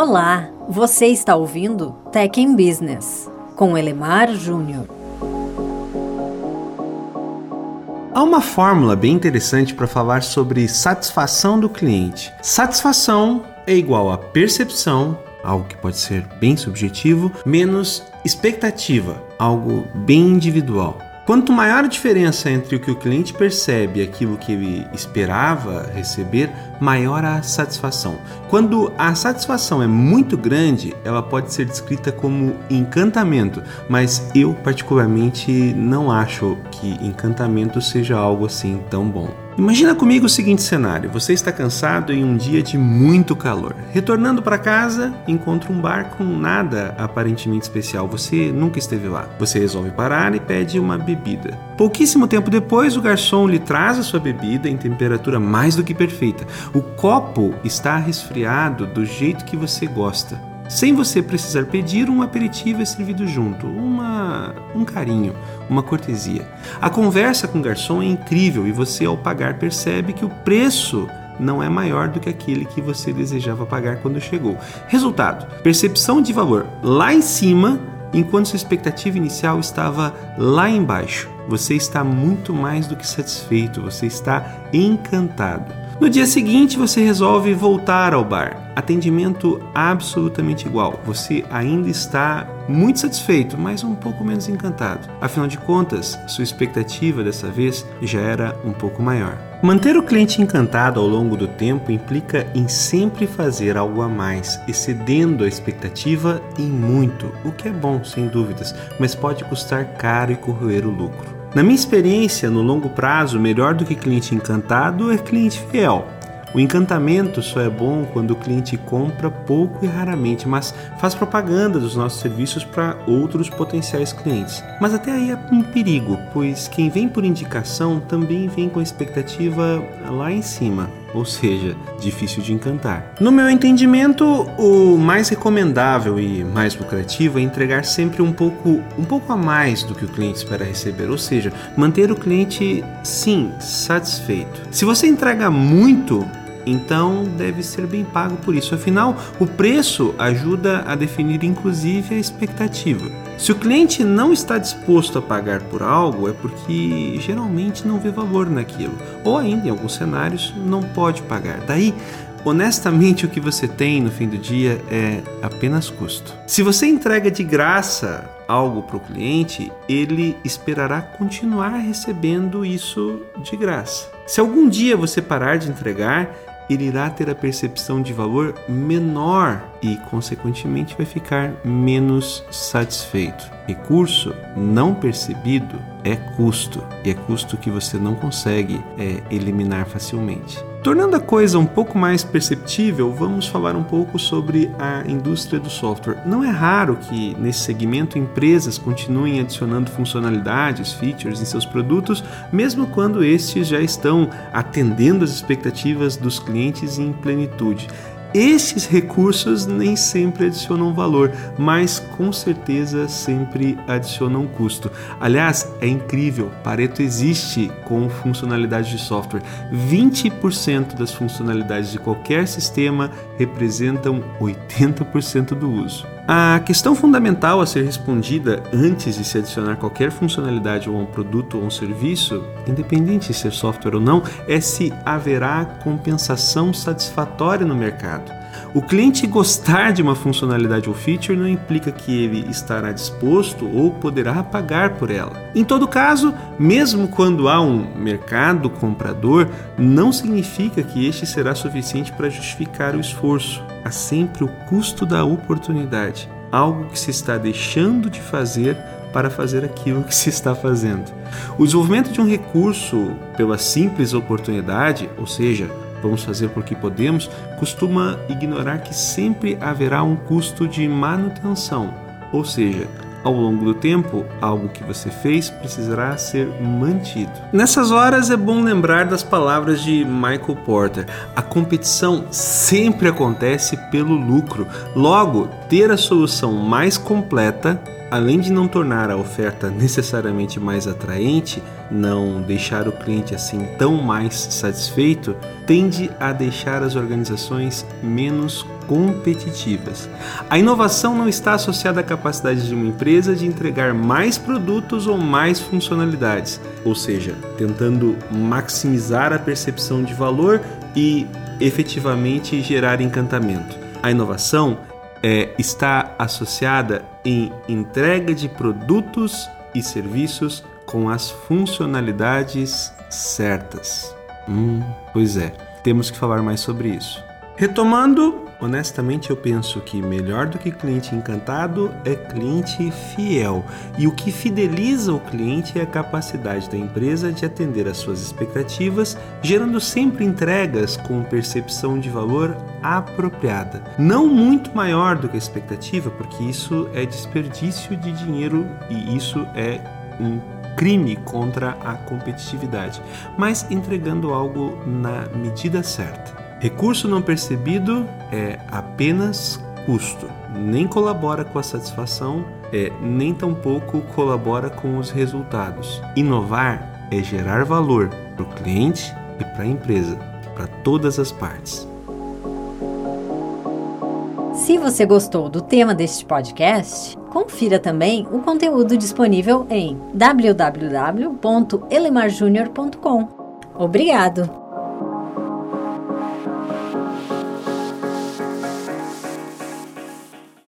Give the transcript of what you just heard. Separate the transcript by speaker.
Speaker 1: Olá, você está ouvindo Tech in Business com Elemar Júnior.
Speaker 2: Há uma fórmula bem interessante para falar sobre satisfação do cliente. Satisfação é igual a percepção, algo que pode ser bem subjetivo, menos expectativa, algo bem individual. Quanto maior a diferença entre o que o cliente percebe e aquilo que ele esperava receber, maior a satisfação. Quando a satisfação é muito grande, ela pode ser descrita como encantamento, mas eu particularmente não acho que encantamento seja algo assim tão bom. Imagina comigo o seguinte cenário: você está cansado em um dia de muito calor. Retornando para casa, encontra um bar com nada aparentemente especial. Você nunca esteve lá. Você resolve parar e pede uma bebida. Pouquíssimo tempo depois, o garçom lhe traz a sua bebida em temperatura mais do que perfeita. O copo está resfriado do jeito que você gosta. Sem você precisar pedir, um aperitivo é servido junto, uma, um carinho, uma cortesia. A conversa com o garçom é incrível e você, ao pagar, percebe que o preço não é maior do que aquele que você desejava pagar quando chegou. Resultado: percepção de valor lá em cima, enquanto sua expectativa inicial estava lá embaixo. Você está muito mais do que satisfeito, você está encantado. No dia seguinte, você resolve voltar ao bar. Atendimento absolutamente igual. Você ainda está muito satisfeito, mas um pouco menos encantado. Afinal de contas, sua expectativa dessa vez já era um pouco maior. Manter o cliente encantado ao longo do tempo implica em sempre fazer algo a mais, excedendo a expectativa em muito, o que é bom, sem dúvidas, mas pode custar caro e corroer o lucro. Na minha experiência, no longo prazo, melhor do que cliente encantado é cliente fiel. O encantamento só é bom quando o cliente compra pouco e raramente, mas faz propaganda dos nossos serviços para outros potenciais clientes. Mas até aí é um perigo, pois quem vem por indicação também vem com a expectativa lá em cima, ou seja, difícil de encantar. No meu entendimento, o mais recomendável e mais lucrativo é entregar sempre um pouco, um pouco a mais do que o cliente espera receber, ou seja, manter o cliente sim satisfeito. Se você entrega muito, então deve ser bem pago por isso. Afinal, o preço ajuda a definir inclusive a expectativa. Se o cliente não está disposto a pagar por algo, é porque geralmente não vê valor naquilo, ou ainda em alguns cenários não pode pagar. Daí, honestamente, o que você tem no fim do dia é apenas custo. Se você entrega de graça algo para o cliente, ele esperará continuar recebendo isso de graça. Se algum dia você parar de entregar, ele irá ter a percepção de valor menor e, consequentemente, vai ficar menos satisfeito. Recurso não percebido é custo, e é custo que você não consegue é, eliminar facilmente. Tornando a coisa um pouco mais perceptível, vamos falar um pouco sobre a indústria do software. Não é raro que nesse segmento empresas continuem adicionando funcionalidades, features em seus produtos, mesmo quando estes já estão atendendo as expectativas dos clientes em plenitude. Esses recursos nem sempre adicionam valor, mas com certeza sempre adicionam custo. Aliás, é incrível, Pareto existe com funcionalidades de software. 20% das funcionalidades de qualquer sistema representam 80% do uso. A questão fundamental a ser respondida antes de se adicionar qualquer funcionalidade a um produto ou um serviço, independente de ser software ou não, é se haverá compensação satisfatória no mercado. O cliente gostar de uma funcionalidade ou feature não implica que ele estará disposto ou poderá pagar por ela. Em todo caso, mesmo quando há um mercado comprador, não significa que este será suficiente para justificar o esforço. Há sempre o custo da oportunidade, algo que se está deixando de fazer para fazer aquilo que se está fazendo. O desenvolvimento de um recurso pela simples oportunidade, ou seja, vamos fazer porque podemos, costuma ignorar que sempre haverá um custo de manutenção, ou seja, ao longo do tempo, algo que você fez precisará ser mantido. Nessas horas é bom lembrar das palavras de Michael Porter: a competição sempre acontece pelo lucro. Logo, ter a solução mais completa além de não tornar a oferta necessariamente mais atraente, não deixar o cliente assim tão mais satisfeito, tende a deixar as organizações menos competitivas. A inovação não está associada à capacidade de uma empresa de entregar mais produtos ou mais funcionalidades, ou seja, tentando maximizar a percepção de valor e efetivamente gerar encantamento. A inovação é, está associada em entrega de produtos e serviços com as funcionalidades certas. Hum, pois é, temos que falar mais sobre isso. Retomando, honestamente eu penso que melhor do que cliente encantado é cliente fiel. E o que fideliza o cliente é a capacidade da empresa de atender às suas expectativas, gerando sempre entregas com percepção de valor apropriada. Não muito maior do que a expectativa, porque isso é desperdício de dinheiro e isso é um crime contra a competitividade, mas entregando algo na medida certa. Recurso não percebido é apenas custo, nem colabora com a satisfação, é, nem tampouco colabora com os resultados. Inovar é gerar valor para o cliente e para a empresa, para todas as partes.
Speaker 1: Se você gostou do tema deste podcast, confira também o conteúdo disponível em www.elemarjunior.com. Obrigado!